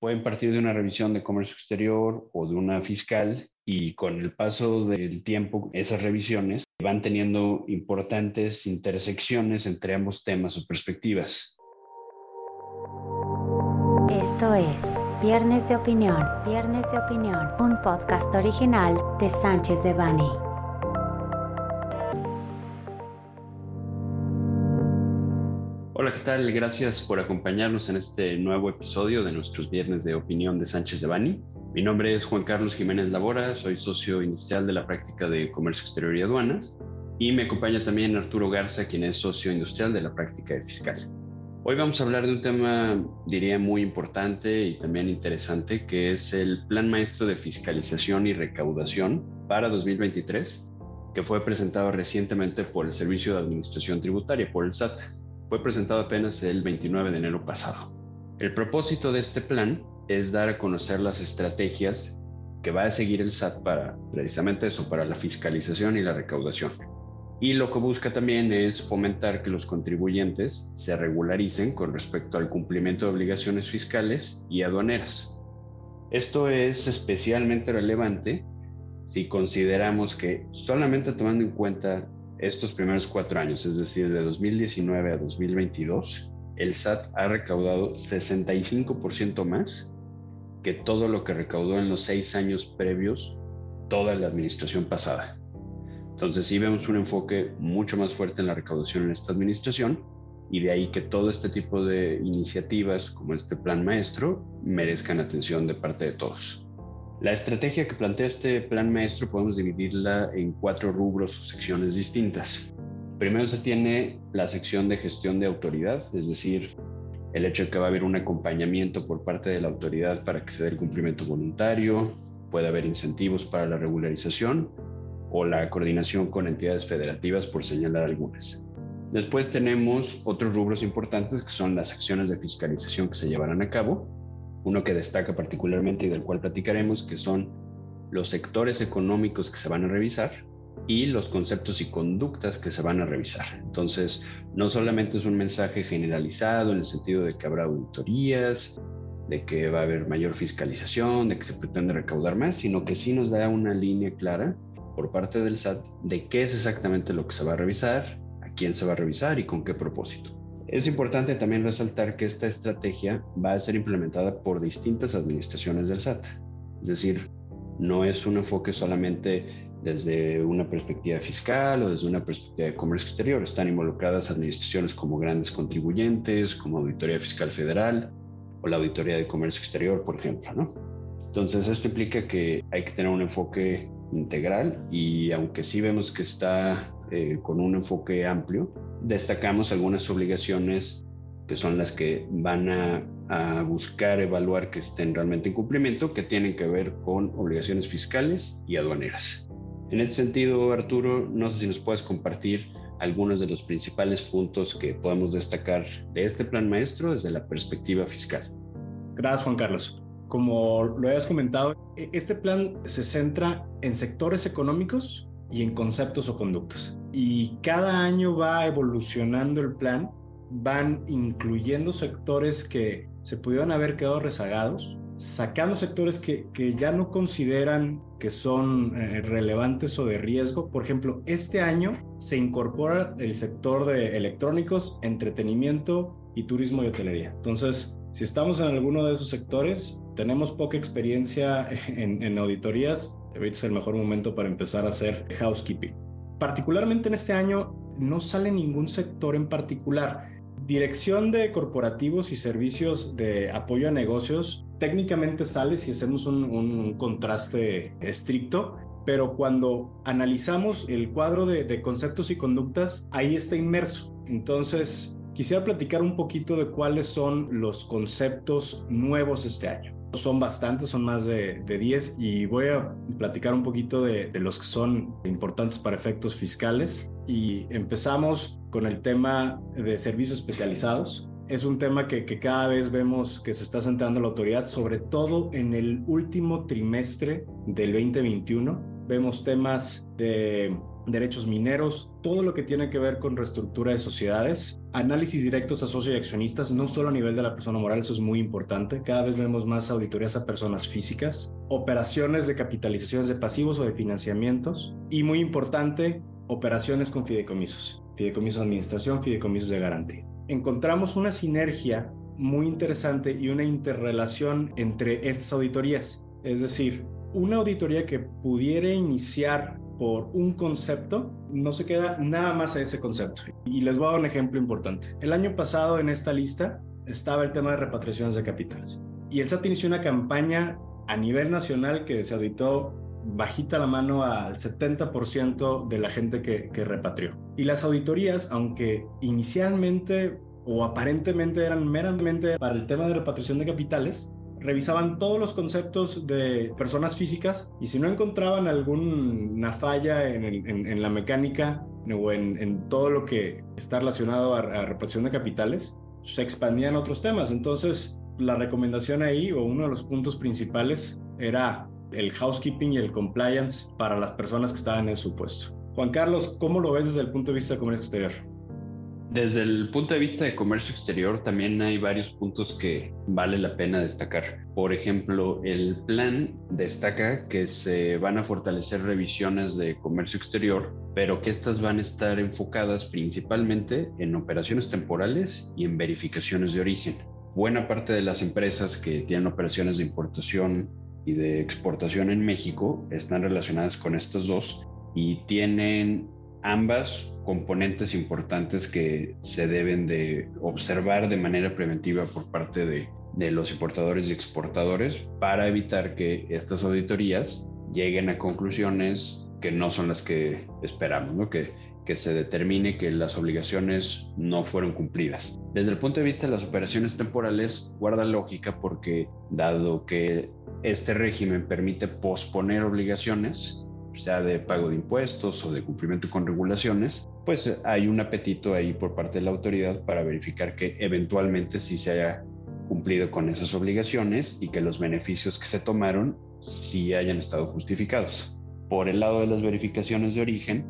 pueden partir de una revisión de comercio exterior o de una fiscal y con el paso del tiempo esas revisiones van teniendo importantes intersecciones entre ambos temas o perspectivas. Esto es Viernes de Opinión, Viernes de Opinión, un podcast original de Sánchez de Bani. Hola, ¿qué tal? Gracias por acompañarnos en este nuevo episodio de nuestros Viernes de Opinión de Sánchez de Bani. Mi nombre es Juan Carlos Jiménez Labora, soy socio industrial de la práctica de Comercio Exterior y Aduanas y me acompaña también Arturo Garza, quien es socio industrial de la práctica de fiscal. Hoy vamos a hablar de un tema, diría, muy importante y también interesante, que es el Plan Maestro de Fiscalización y Recaudación para 2023, que fue presentado recientemente por el Servicio de Administración Tributaria, por el SAT. Fue presentado apenas el 29 de enero pasado. El propósito de este plan es dar a conocer las estrategias que va a seguir el SAT para precisamente eso, para la fiscalización y la recaudación. Y lo que busca también es fomentar que los contribuyentes se regularicen con respecto al cumplimiento de obligaciones fiscales y aduaneras. Esto es especialmente relevante si consideramos que solamente tomando en cuenta estos primeros cuatro años, es decir, de 2019 a 2022, el SAT ha recaudado 65% más que todo lo que recaudó en los seis años previos toda la administración pasada. Entonces sí vemos un enfoque mucho más fuerte en la recaudación en esta administración y de ahí que todo este tipo de iniciativas como este plan maestro merezcan atención de parte de todos. La estrategia que plantea este plan maestro podemos dividirla en cuatro rubros o secciones distintas. Primero se tiene la sección de gestión de autoridad, es decir, el hecho de que va a haber un acompañamiento por parte de la autoridad para que se dé el cumplimiento voluntario, puede haber incentivos para la regularización o la coordinación con entidades federativas, por señalar algunas. Después tenemos otros rubros importantes que son las acciones de fiscalización que se llevarán a cabo. Uno que destaca particularmente y del cual platicaremos, que son los sectores económicos que se van a revisar y los conceptos y conductas que se van a revisar. Entonces, no solamente es un mensaje generalizado en el sentido de que habrá auditorías, de que va a haber mayor fiscalización, de que se pretende recaudar más, sino que sí nos da una línea clara por parte del SAT de qué es exactamente lo que se va a revisar, a quién se va a revisar y con qué propósito. Es importante también resaltar que esta estrategia va a ser implementada por distintas administraciones del SAT. Es decir, no es un enfoque solamente desde una perspectiva fiscal o desde una perspectiva de comercio exterior. Están involucradas administraciones como grandes contribuyentes, como Auditoría Fiscal Federal o la Auditoría de Comercio Exterior, por ejemplo. ¿no? Entonces, esto implica que hay que tener un enfoque integral y aunque sí vemos que está eh, con un enfoque amplio, destacamos algunas obligaciones que son las que van a, a, buscar evaluar que estén realmente en cumplimiento, que tienen que ver con obligaciones fiscales y aduaneras. En este sentido, Arturo, no sé si nos puedes compartir algunos de los principales puntos que podemos destacar de este plan maestro desde la perspectiva fiscal. Gracias, Juan Carlos. Como lo habías comentado, e, este plan se centra en sectores económicos y en conceptos o conductas. Y cada año va evolucionando el plan, van incluyendo sectores que se pudieron haber quedado rezagados, sacando sectores que, que ya no consideran que son eh, relevantes o de riesgo. Por ejemplo, este año se incorpora el sector de electrónicos, entretenimiento y turismo y hotelería. Entonces, si estamos en alguno de esos sectores, tenemos poca experiencia en, auditorías, es el mejor momento para empezar a hacer housekeeping. Particularmente en este año no sale ningún sector en particular. Dirección de corporativos y servicios de apoyo a negocios técnicamente sale si hacemos un, contraste estricto, pero cuando analizamos el cuadro de, de conceptos y conductas, ahí está inmerso. Entonces, Quisiera platicar un poquito de cuáles son los conceptos nuevos este año. Son bastantes, son más de, 10 y voy a platicar un poquito de, los que son importantes para efectos fiscales. Y empezamos con el tema de servicios especializados. Es un tema que, que cada vez vemos que se está centrando la autoridad, sobre todo en el último trimestre del 2021. Vemos temas de derechos mineros, todo lo que tiene que ver con reestructura de sociedades, análisis directos a socios y accionistas, no solo a nivel de la persona moral, eso es muy importante. Cada vez vemos más auditorías a personas físicas, operaciones de capitalizaciones de pasivos o de financiamientos y muy importante, operaciones con fideicomisos, fideicomisos de administración, fideicomisos de garantía. Encontramos una sinergia muy interesante y una interrelación entre estas auditorías. Es decir, una auditoría que pudiera iniciar por un concepto, no se queda nada más a ese concepto. Y les voy a dar un ejemplo importante. El año pasado en esta lista estaba el tema de repatriaciones de capitales. Y el SAT inició una campaña a nivel nacional que se auditó bajita la mano al 70% de la gente que, que repatrió. Y las auditorías, aunque inicialmente o aparentemente eran meramente para el tema de repatriación de capitales, revisaban todos los conceptos de personas físicas y si no encontraban alguna falla en, la mecánica o en, todo lo que está relacionado a, a repatriación de capitales, se expandían otros temas. Entonces, la recomendación ahí o uno de los puntos principales era el housekeeping y el compliance para las personas que estaban en su puesto. Juan Carlos, ¿cómo lo ves desde el punto de vista de comercio exterior? Desde el punto de vista de comercio exterior también hay varios puntos que vale la pena destacar. Por ejemplo, el plan destaca que se van a fortalecer revisiones de comercio exterior, pero que estas van a estar enfocadas principalmente en operaciones temporales y en verificaciones de origen. Buena parte de las empresas que tienen operaciones de importación y de exportación en México están relacionadas con estas dos y tienen ambas componentes importantes que se deben de observar de manera preventiva por parte de, los importadores y exportadores para evitar que estas auditorías lleguen a conclusiones que no son las que esperamos, ¿no? que, que se determine que las obligaciones no fueron cumplidas. Desde el punto de vista de las operaciones temporales, guarda lógica porque dado que este régimen permite posponer obligaciones, sea de pago de impuestos o de cumplimiento con regulaciones, pues hay un apetito ahí por parte de la autoridad para verificar que eventualmente sí se haya cumplido con esas obligaciones y que los beneficios que se tomaron sí hayan estado justificados. Por el lado de las verificaciones de origen,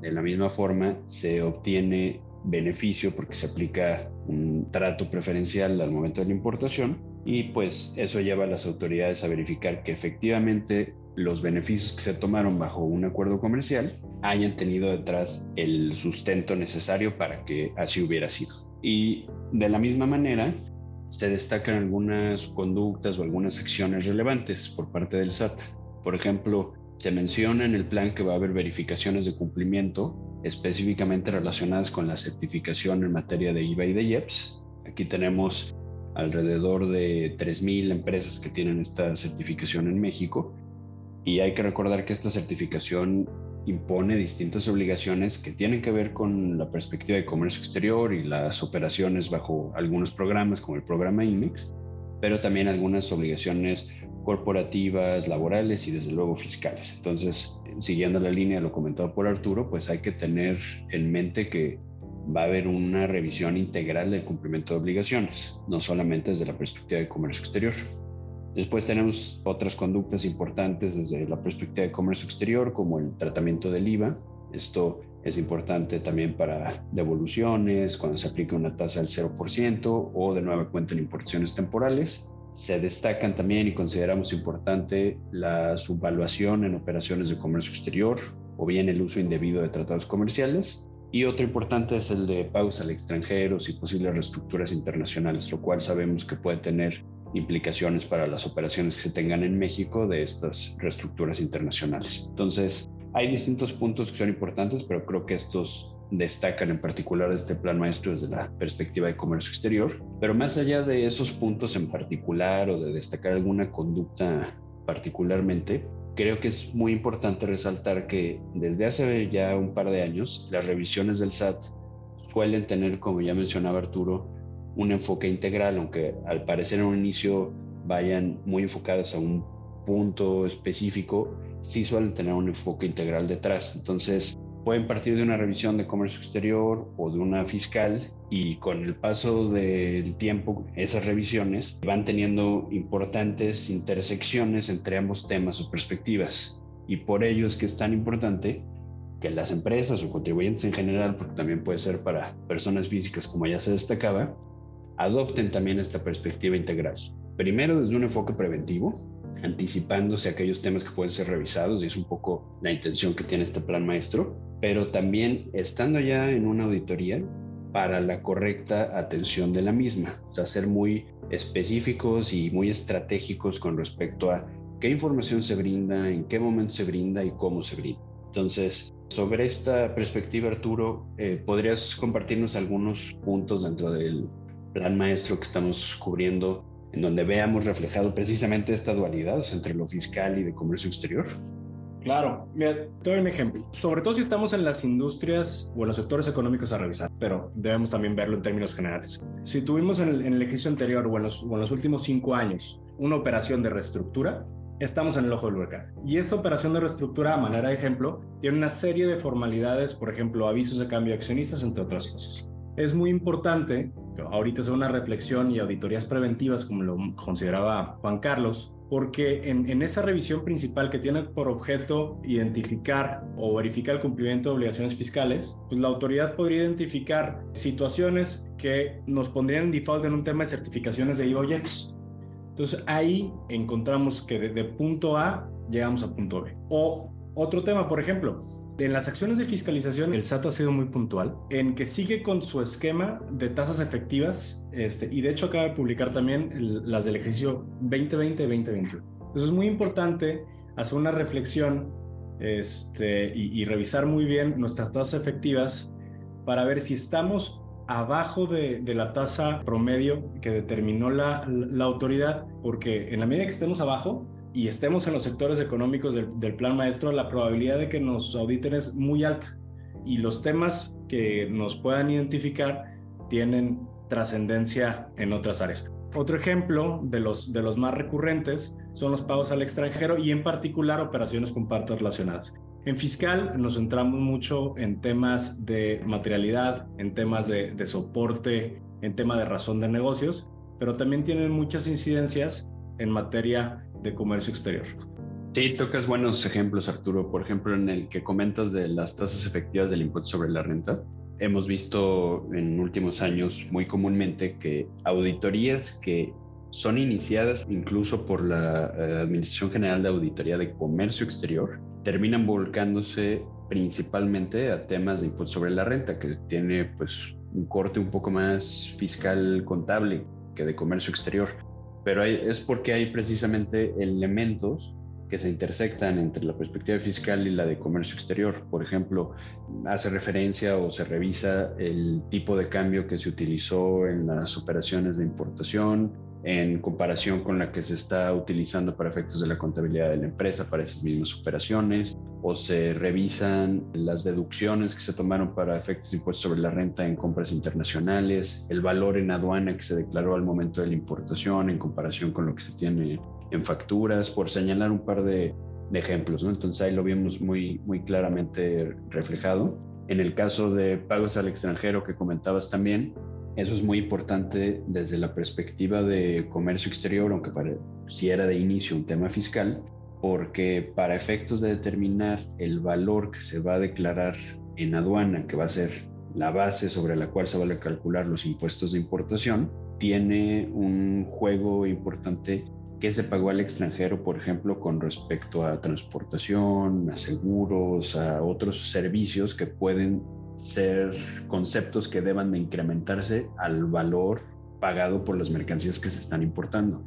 de la misma forma se obtiene beneficio porque se aplica un trato preferencial al momento de la importación y pues eso lleva a las autoridades a verificar que efectivamente los beneficios que se tomaron bajo un acuerdo comercial hayan tenido detrás el sustento necesario para que así hubiera sido. Y de la misma manera, se destacan algunas conductas o algunas acciones relevantes por parte del SAT. Por ejemplo, se menciona en el plan que va a haber verificaciones de cumplimiento específicamente relacionadas con la certificación en materia de IVA y de IEPS. Aquí tenemos alrededor de 3.000 empresas que tienen esta certificación en México y hay que recordar que esta certificación impone distintas obligaciones que tienen que ver con la perspectiva de comercio exterior y las operaciones bajo algunos programas como el programa IMEX, pero también algunas obligaciones corporativas, laborales y desde luego fiscales. Entonces, siguiendo la línea de lo comentado por Arturo, pues hay que tener en mente que va a haber una revisión integral del cumplimiento de obligaciones, no solamente desde la perspectiva de comercio exterior. Después tenemos otras conductas importantes desde la perspectiva de comercio exterior, como el tratamiento del IVA. Esto es importante también para devoluciones, cuando se aplica una tasa del 0% o de nueva cuenta en importaciones temporales. Se destacan también y consideramos importante la subvaluación en operaciones de comercio exterior o bien el uso indebido de tratados comerciales. Y otro importante es el de pagos al extranjero y posibles reestructuras internacionales, lo cual sabemos que puede tener implicaciones para las operaciones que se tengan en México de estas reestructuras internacionales. Entonces, hay distintos puntos que son importantes, pero creo que estos destacan en particular este plan maestro desde la perspectiva de comercio exterior. Pero más allá de esos puntos en particular o de destacar alguna conducta particularmente, creo que es muy importante resaltar que desde hace ya un par de años las revisiones del SAT suelen tener, como ya mencionaba Arturo, un enfoque integral, aunque al parecer en un inicio vayan muy enfocadas a un punto específico, sí suelen tener un enfoque integral detrás. Entonces, pueden partir de una revisión de comercio exterior o de una fiscal y con el paso del tiempo esas revisiones van teniendo importantes intersecciones entre ambos temas o perspectivas. Y por ello es que es tan importante que las empresas o contribuyentes en general, porque también puede ser para personas físicas como ya se destacaba, adopten también esta perspectiva integral. Primero desde un enfoque preventivo, anticipándose a aquellos temas que pueden ser revisados y es un poco la intención que tiene este plan maestro, pero también estando ya en una auditoría para la correcta atención de la misma, o sea, ser muy específicos y muy estratégicos con respecto a qué información se brinda, en qué momento se brinda y cómo se brinda. Entonces, sobre esta perspectiva, Arturo, eh, ¿podrías compartirnos algunos puntos dentro del plan maestro que estamos cubriendo en donde veamos reflejado precisamente esta dualidad entre lo fiscal y de comercio exterior? Claro, mira, te doy un ejemplo. Sobre todo si estamos en las industrias o en los sectores económicos a revisar, pero debemos también verlo en términos generales. Si tuvimos en el, ejercicio anterior o en, los, o en los últimos cinco años una operación de reestructura, estamos en el ojo del huracán. Y esa operación de reestructura, a manera de ejemplo, tiene una serie de formalidades, por ejemplo, avisos de cambio de accionistas, entre otras cosas. Es muy importante, ahorita es una reflexión y auditorías preventivas, como lo consideraba Juan Carlos, porque en, esa revisión principal que tiene por objeto identificar o verificar el cumplimiento de obligaciones fiscales, pues la autoridad podría identificar situaciones que nos pondrían en default en un tema de certificaciones de IVA o Entonces ahí encontramos que de punto A llegamos a punto B. O otro tema, por ejemplo, en las acciones de fiscalización, el SAT ha sido muy puntual en que sigue con su esquema de tasas efectivas este, y de hecho acaba de publicar también las del ejercicio 2020-2021. Entonces es muy importante hacer una reflexión este, y, revisar muy bien nuestras tasas efectivas para ver si estamos abajo de, la tasa promedio que determinó la, la autoridad, porque en la medida que estemos abajo, y estemos en los sectores económicos del, plan maestro, la probabilidad de que nos auditen es muy alta. Y los temas que nos puedan identificar tienen trascendencia en otras áreas. Otro ejemplo de los, de los más recurrentes son los pagos al extranjero y en particular operaciones con partes relacionadas. En fiscal nos centramos mucho en temas de materialidad, en temas de, de soporte, en tema de razón de negocios, pero también tienen muchas incidencias en materia de comercio exterior. Sí, tocas buenos ejemplos, Arturo. Por ejemplo, en el que comentas de las tasas efectivas del impuesto sobre la renta. Hemos visto en últimos años muy comúnmente que auditorías que son iniciadas incluso por la eh, Administración General de Auditoría de Comercio Exterior terminan volcándose principalmente a temas de impuesto sobre la renta, que tiene pues un corte un poco más fiscal contable que de comercio exterior pero es porque hay precisamente elementos que se intersectan entre la perspectiva fiscal y la de comercio exterior. Por ejemplo, hace referencia o se revisa el tipo de cambio que se utilizó en las operaciones de importación en comparación con la que se está utilizando para efectos de la contabilidad de la empresa para esas mismas operaciones, o se revisan las deducciones que se tomaron para efectos impuestos sobre la renta en compras internacionales, el valor en aduana que se declaró al momento de la importación en comparación con lo que se tiene en facturas, por señalar un par de, ejemplos. ¿no? Entonces ahí lo vimos muy, muy claramente reflejado. En el caso de pagos al extranjero que comentabas también, eso es muy importante desde la perspectiva de comercio exterior, aunque pareciera de inicio un tema fiscal, porque para efectos de determinar el valor que se va a declarar en aduana, que va a ser la base sobre la cual se van a calcular los impuestos de importación, tiene un juego importante que se pagó al extranjero, por ejemplo, con respecto a transportación, a seguros, a otros servicios que pueden ser conceptos que deban de incrementarse al valor pagado por las mercancías que se están importando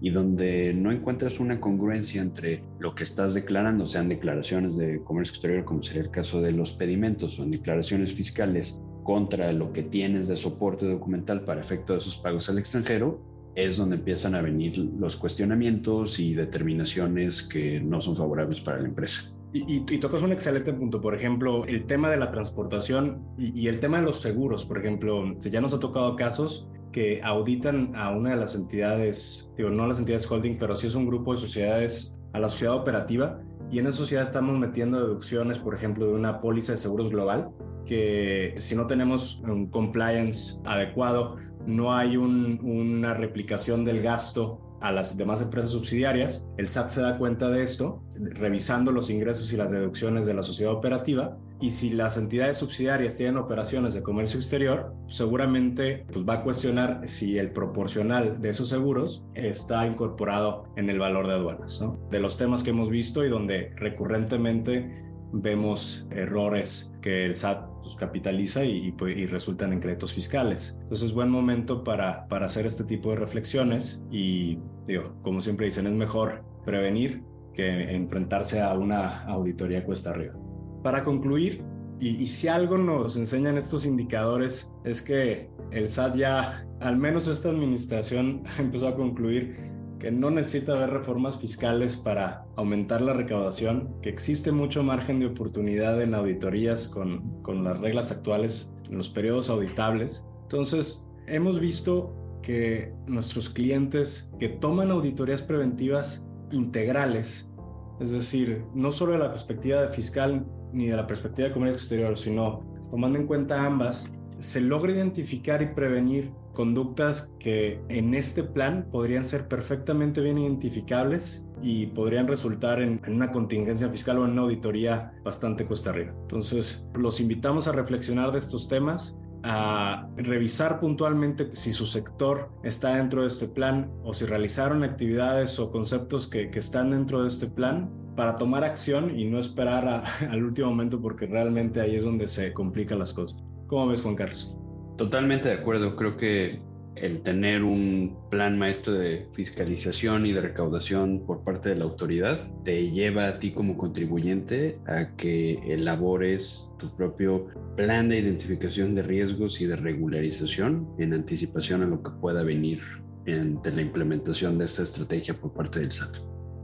y donde no encuentras una congruencia entre lo que estás declarando, sean declaraciones de comercio exterior, como sería el caso de los pedimentos, o en declaraciones fiscales, contra lo que tienes de soporte documental para efecto de esos pagos al extranjero, es donde empiezan a venir los cuestionamientos y determinaciones que no son favorables para la empresa. Y, tocas un excelente punto, por ejemplo, el tema de la transportación y, y, el tema de los seguros, por ejemplo, ya nos ha tocado casos que auditan a una de las entidades, digo, no las entidades holding, pero sí es un grupo de sociedades, a la sociedad operativa, y en esa sociedad estamos metiendo deducciones, por ejemplo, de una póliza de seguros global, que si no tenemos un compliance adecuado, no hay una replicación del gasto a las demás empresas subsidiarias. El SAT se da cuenta de esto, revisando los ingresos y las deducciones de la sociedad operativa, y si las entidades subsidiarias tienen operaciones de comercio exterior, seguramente pues, va a cuestionar si el proporcional de esos seguros está incorporado en el valor de aduanas. ¿no? De los temas que hemos visto y donde recurrentemente vemos errores que el SAT pues, capitaliza y, pues, y, resultan en créditos fiscales. Entonces es buen momento para, para hacer este tipo de reflexiones y digo, como siempre dicen, es mejor prevenir que enfrentarse a una auditoría cuesta arriba. Para concluir, y, si algo nos enseñan estos indicadores es que el SAT ya, al menos esta administración, empezó a concluir que no necesita haber reformas fiscales para aumentar la recaudación, que existe mucho margen de oportunidad en auditorías con, con las reglas actuales, en los periodos auditables. Entonces, hemos visto que nuestros clientes que toman auditorías preventivas integrales, es decir, no solo de la perspectiva fiscal ni de la perspectiva de comercio exterior, sino tomando en cuenta ambas, se logra identificar y prevenir conductas que en este plan podrían ser perfectamente bien identificables y podrían resultar en, una contingencia fiscal o en una auditoría bastante cuesta arriba. Entonces, los invitamos a reflexionar de estos temas, a revisar puntualmente si su sector está dentro de este plan o si realizaron actividades o conceptos que, están dentro de este plan para tomar acción y no esperar al último momento porque realmente ahí es donde se complican las cosas. ¿Cómo ves, Juan Carlos? Totalmente de acuerdo. Creo que el tener un plan maestro de fiscalización y de recaudación por parte de la autoridad te lleva a ti como contribuyente a que elabores tu propio plan de identificación de riesgos y de regularización en anticipación a lo que pueda venir ante la implementación de esta estrategia por parte del SAT.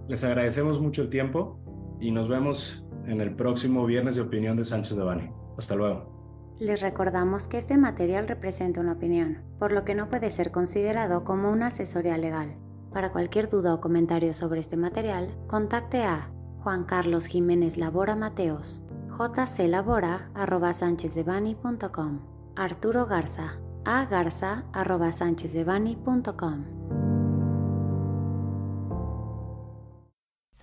Les agradecemos mucho el tiempo y nos vemos en el próximo viernes de opinión de Sánchez de Bani. Hasta luego. Les recordamos que este material representa una opinión, por lo que no puede ser considerado como una asesoría legal. Para cualquier duda o comentario sobre este material, contacte a Juan Carlos Jiménez Labora Mateos, jclabora.com, Arturo Garza, agarza.com.